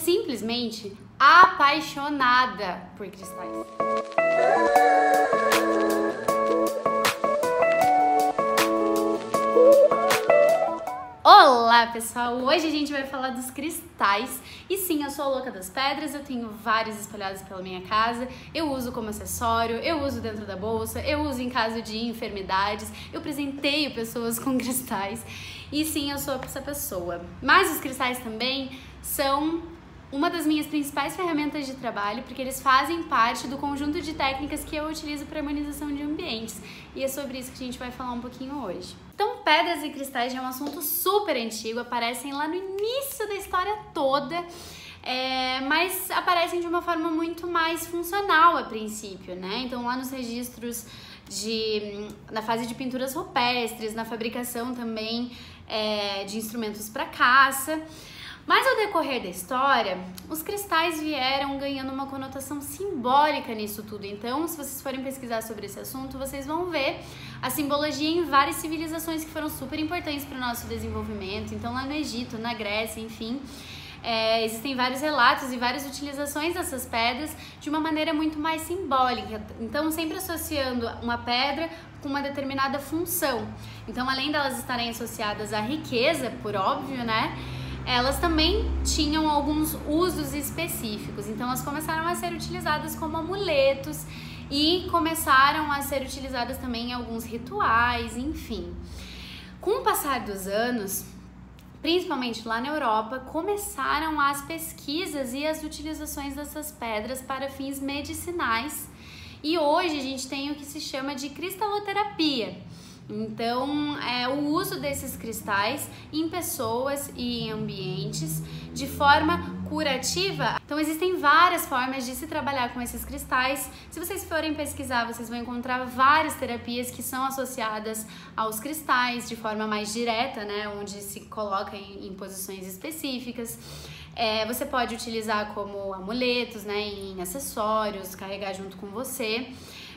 simplesmente apaixonada por cristais. Olá pessoal, hoje a gente vai falar dos cristais. E sim, eu sou a louca das pedras, eu tenho vários espalhados pela minha casa, eu uso como acessório, eu uso dentro da bolsa, eu uso em caso de enfermidades, eu presenteio pessoas com cristais. E sim, eu sou essa pessoa. Mas os cristais também são uma das minhas principais ferramentas de trabalho, porque eles fazem parte do conjunto de técnicas que eu utilizo para harmonização de ambientes. E é sobre isso que a gente vai falar um pouquinho hoje. Então, pedras e cristais é um assunto super antigo, aparecem lá no início da história toda. É, mas aparecem de uma forma muito mais funcional a princípio, né? Então, lá nos registros de na fase de pinturas rupestres, na fabricação também é, de instrumentos para caça. Mas ao decorrer da história, os cristais vieram ganhando uma conotação simbólica nisso tudo. Então, se vocês forem pesquisar sobre esse assunto, vocês vão ver a simbologia em várias civilizações que foram super importantes para o nosso desenvolvimento. Então, lá no Egito, na Grécia, enfim. É, existem vários relatos e várias utilizações dessas pedras de uma maneira muito mais simbólica. Então, sempre associando uma pedra com uma determinada função. Então, além delas estarem associadas à riqueza, por óbvio, né? Elas também tinham alguns usos específicos. Então elas começaram a ser utilizadas como amuletos e começaram a ser utilizadas também em alguns rituais, enfim. Com o passar dos anos, principalmente lá na Europa, começaram as pesquisas e as utilizações dessas pedras para fins medicinais. E hoje a gente tem o que se chama de cristaloterapia então, é o uso desses cristais em pessoas e em ambientes de forma curativa. Então, existem várias formas de se trabalhar com esses cristais. Se vocês forem pesquisar, vocês vão encontrar várias terapias que são associadas aos cristais de forma mais direta, né, onde se coloca em, em posições específicas. É, você pode utilizar como amuletos, né, em acessórios, carregar junto com você.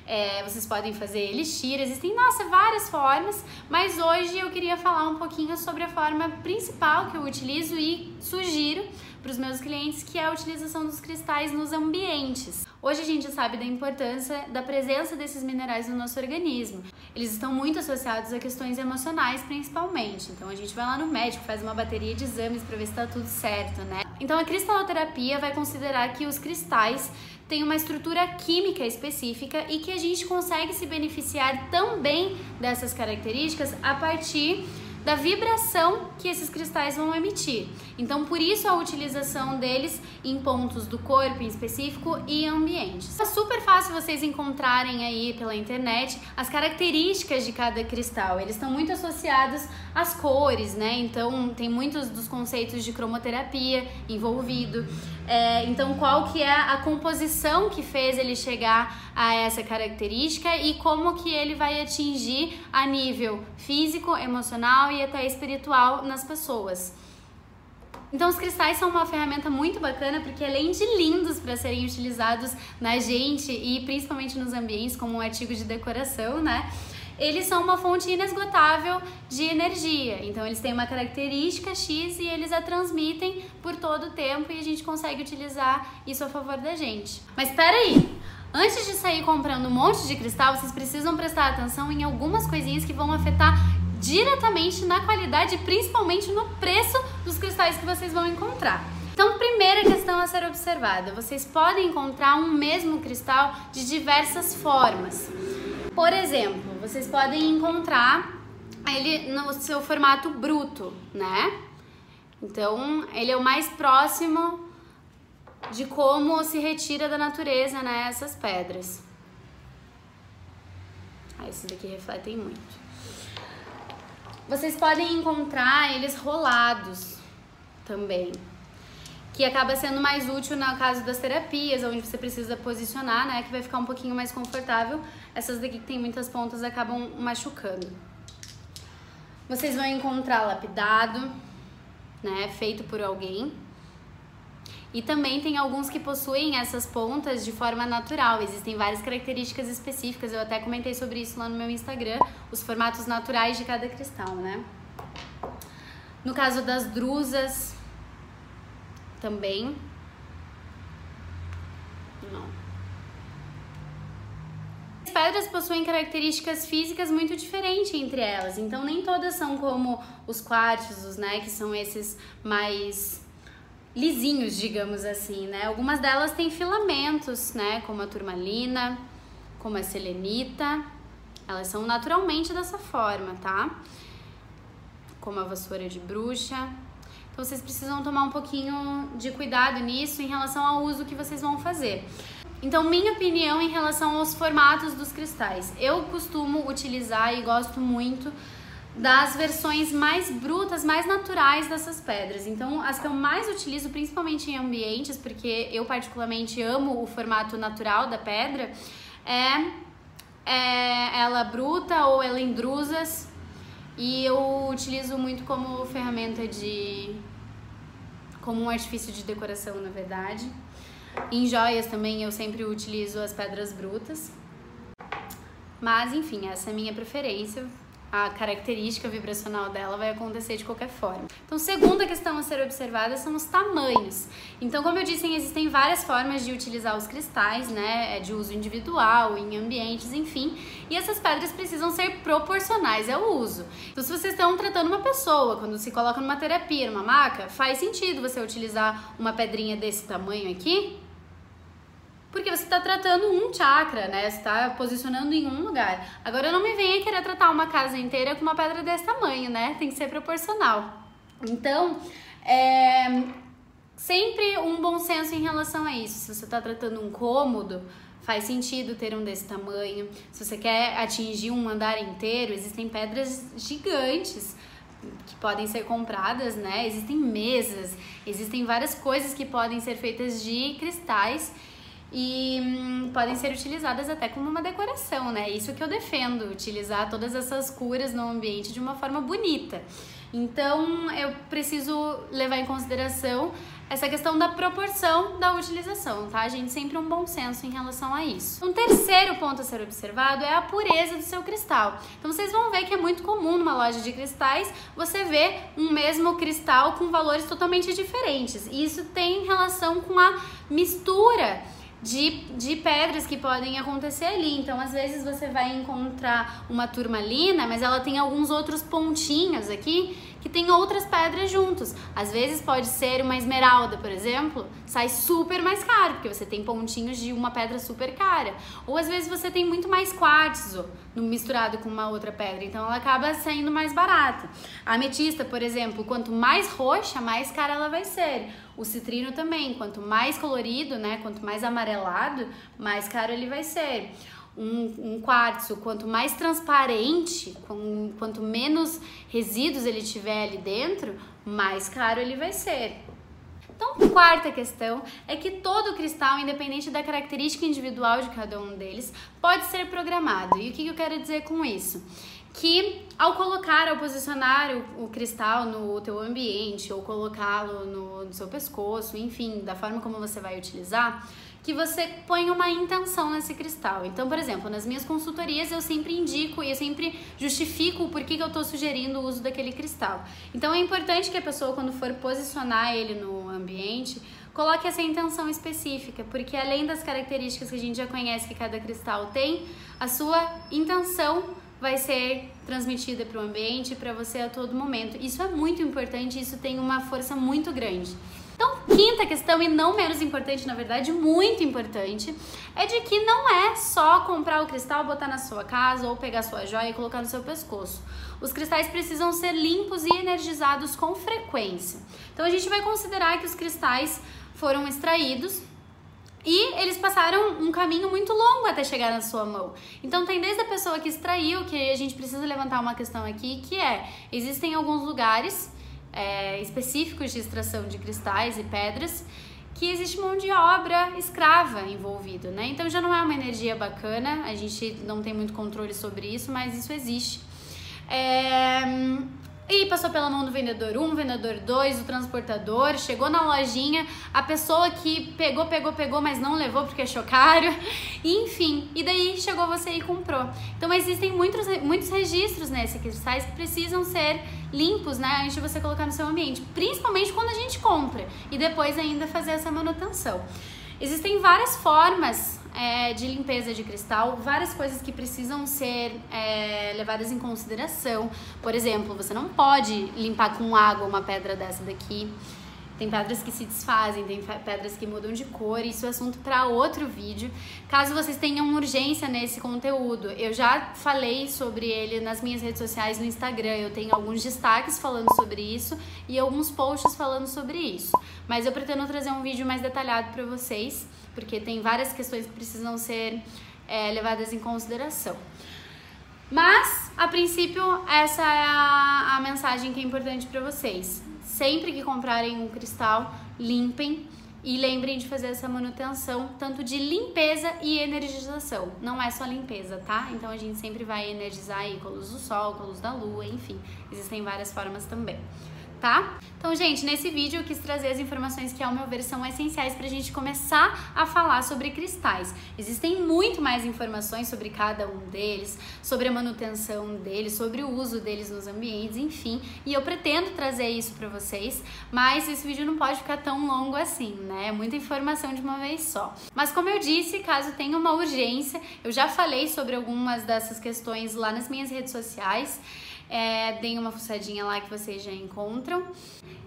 É, vocês podem fazer elixir, existem, nossa, várias formas, mas hoje eu queria falar um pouquinho sobre a forma principal que eu utilizo e sugiro para os meus clientes, que é a utilização dos cristais nos ambientes. Hoje a gente sabe da importância da presença desses minerais no nosso organismo. Eles estão muito associados a questões emocionais, principalmente. Então a gente vai lá no médico, faz uma bateria de exames para ver se está tudo certo, né? Então a cristaloterapia vai considerar que os cristais têm uma estrutura química específica e que a gente consegue se beneficiar também dessas características a partir da vibração que esses cristais vão emitir. Então, por isso a utilização deles em pontos do corpo em específico e ambientes. É super fácil vocês encontrarem aí pela internet as características de cada cristal. Eles estão muito associados às cores, né? Então, tem muitos dos conceitos de cromoterapia envolvido. É, então, qual que é a composição que fez ele chegar a essa característica e como que ele vai atingir a nível físico, emocional e até espiritual nas pessoas. Então os cristais são uma ferramenta muito bacana porque além de lindos para serem utilizados na gente e principalmente nos ambientes como um artigo de decoração, né? Eles são uma fonte inesgotável de energia. Então eles têm uma característica X e eles a transmitem por todo o tempo e a gente consegue utilizar isso a favor da gente. Mas espera aí, Antes de sair comprando um monte de cristal, vocês precisam prestar atenção em algumas coisinhas que vão afetar diretamente na qualidade e principalmente no preço dos cristais que vocês vão encontrar. Então, primeira questão a ser observada: vocês podem encontrar um mesmo cristal de diversas formas. Por exemplo, vocês podem encontrar ele no seu formato bruto, né? Então, ele é o mais próximo de como se retira da natureza, né, essas pedras. Ah, esses daqui refletem muito. Vocês podem encontrar eles rolados também, que acaba sendo mais útil no caso das terapias, onde você precisa posicionar, né, que vai ficar um pouquinho mais confortável. Essas daqui que tem muitas pontas acabam machucando. Vocês vão encontrar lapidado, né, feito por alguém. E também tem alguns que possuem essas pontas de forma natural. Existem várias características específicas. Eu até comentei sobre isso lá no meu Instagram, os formatos naturais de cada cristal, né? No caso das drusas, também Não. As pedras possuem características físicas muito diferentes entre elas, então nem todas são como os quartzos, né, que são esses mais lisinhos, digamos assim, né? Algumas delas têm filamentos, né, como a turmalina, como a selenita. Elas são naturalmente dessa forma, tá? Como a vassoura de bruxa. Então vocês precisam tomar um pouquinho de cuidado nisso em relação ao uso que vocês vão fazer. Então, minha opinião em relação aos formatos dos cristais. Eu costumo utilizar e gosto muito das versões mais brutas, mais naturais dessas pedras. Então, as que eu mais utilizo, principalmente em ambientes, porque eu particularmente amo o formato natural da pedra, é, é ela bruta ou ela em drusas. E eu utilizo muito como ferramenta de. como um artifício de decoração, na verdade. Em joias também eu sempre utilizo as pedras brutas. Mas enfim, essa é a minha preferência a característica vibracional dela vai acontecer de qualquer forma. Então, segunda questão a ser observada são os tamanhos. Então, como eu disse, existem várias formas de utilizar os cristais, né? É de uso individual, em ambientes, enfim. E essas pedras precisam ser proporcionais ao uso. Então, se vocês estão tratando uma pessoa, quando se coloca numa terapia, numa maca, faz sentido você utilizar uma pedrinha desse tamanho aqui, porque você está tratando um chakra, né? Você está posicionando em um lugar. Agora não me venha querer tratar uma casa inteira com uma pedra desse tamanho, né? Tem que ser proporcional. Então, é sempre um bom senso em relação a isso. Se você está tratando um cômodo, faz sentido ter um desse tamanho. Se você quer atingir um andar inteiro, existem pedras gigantes que podem ser compradas, né? Existem mesas, existem várias coisas que podem ser feitas de cristais e hum, podem ser utilizadas até como uma decoração, né? Isso que eu defendo, utilizar todas essas curas no ambiente de uma forma bonita. Então, eu preciso levar em consideração essa questão da proporção da utilização, tá, gente? Sempre um bom senso em relação a isso. Um terceiro ponto a ser observado é a pureza do seu cristal. Então, vocês vão ver que é muito comum numa loja de cristais você ver um mesmo cristal com valores totalmente diferentes. E isso tem relação com a mistura de, de pedras que podem acontecer ali. Então, às vezes você vai encontrar uma turmalina, mas ela tem alguns outros pontinhos aqui que tem outras pedras juntos. Às vezes pode ser uma esmeralda, por exemplo, sai super mais caro, porque você tem pontinhos de uma pedra super cara. Ou às vezes você tem muito mais quartzo misturado com uma outra pedra, então ela acaba saindo mais barata. A ametista, por exemplo, quanto mais roxa, mais cara ela vai ser. O citrino também, quanto mais colorido, né, quanto mais amarelado, mais caro ele vai ser um, um quartzo, quanto mais transparente, com, quanto menos resíduos ele tiver ali dentro, mais caro ele vai ser. Então, quarta questão é que todo cristal, independente da característica individual de cada um deles, pode ser programado. E o que eu quero dizer com isso? Que ao colocar, ao posicionar o, o cristal no teu ambiente ou colocá-lo no, no seu pescoço, enfim, da forma como você vai utilizar, que você põe uma intenção nesse cristal. Então, por exemplo, nas minhas consultorias eu sempre indico e eu sempre justifico o porquê que eu estou sugerindo o uso daquele cristal. Então, é importante que a pessoa, quando for posicionar ele no ambiente, coloque essa intenção específica, porque além das características que a gente já conhece que cada cristal tem, a sua intenção vai ser transmitida para o ambiente, para você a todo momento. Isso é muito importante, isso tem uma força muito grande. Então, quinta questão, e não menos importante, na verdade, muito importante, é de que não é só comprar o cristal, botar na sua casa ou pegar sua joia e colocar no seu pescoço. Os cristais precisam ser limpos e energizados com frequência. Então, a gente vai considerar que os cristais foram extraídos e eles passaram um caminho muito longo até chegar na sua mão. Então tem desde a pessoa que extraiu, que a gente precisa levantar uma questão aqui, que é, existem alguns lugares é, específicos de extração de cristais e pedras que existe mão de obra escrava envolvido, né? Então já não é uma energia bacana, a gente não tem muito controle sobre isso, mas isso existe. É, e passou pela mão do vendedor 1, um, vendedor 2, o transportador, chegou na lojinha, a pessoa que pegou, pegou, pegou, mas não levou porque achou caro, enfim, e daí chegou você e comprou. Então existem muitos, muitos registros nesses cristais que precisam ser limpos, né, antes de você colocar no seu ambiente, principalmente quando a gente compra e depois ainda fazer essa manutenção. Existem várias formas é, de limpeza de cristal, várias coisas que precisam ser é, levadas em consideração. Por exemplo, você não pode limpar com água uma pedra dessa daqui. Tem pedras que se desfazem, tem pedras que mudam de cor, isso é assunto para outro vídeo. Caso vocês tenham urgência nesse conteúdo, eu já falei sobre ele nas minhas redes sociais no Instagram. Eu tenho alguns destaques falando sobre isso e alguns posts falando sobre isso. Mas eu pretendo trazer um vídeo mais detalhado para vocês, porque tem várias questões que precisam ser é, levadas em consideração. Mas, a princípio, essa é a, a mensagem que é importante para vocês sempre que comprarem um cristal, limpem e lembrem de fazer essa manutenção, tanto de limpeza e energização. Não é só limpeza, tá? Então a gente sempre vai energizar aí com a luz do sol, com a luz da lua, enfim, existem várias formas também tá? Então, gente, nesse vídeo eu quis trazer as informações que, ao meu ver, são essenciais para a gente começar a falar sobre cristais. Existem muito mais informações sobre cada um deles, sobre a manutenção deles, sobre o uso deles nos ambientes, enfim, e eu pretendo trazer isso para vocês, mas esse vídeo não pode ficar tão longo assim, né? É muita informação de uma vez só. Mas como eu disse, caso tenha uma urgência, eu já falei sobre algumas dessas questões lá nas minhas redes sociais. É, deem uma fuçadinha lá que vocês já encontram.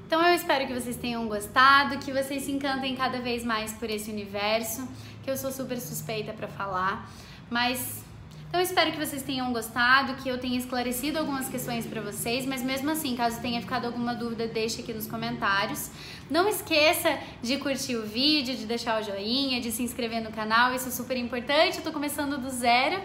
Então eu espero que vocês tenham gostado, que vocês se encantem cada vez mais por esse universo, que eu sou super suspeita para falar, mas então espero que vocês tenham gostado, que eu tenha esclarecido algumas questões para vocês, mas mesmo assim, caso tenha ficado alguma dúvida, deixe aqui nos comentários. Não esqueça de curtir o vídeo, de deixar o joinha, de se inscrever no canal, isso é super importante. Eu tô começando do zero.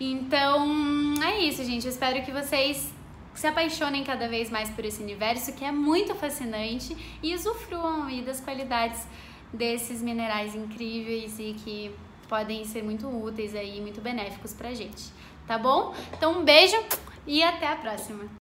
Então, é isso, gente. Eu espero que vocês se apaixonem cada vez mais por esse universo que é muito fascinante e usufruam aí das qualidades desses minerais incríveis e que podem ser muito úteis aí, muito benéficos pra gente, tá bom? Então, um beijo e até a próxima!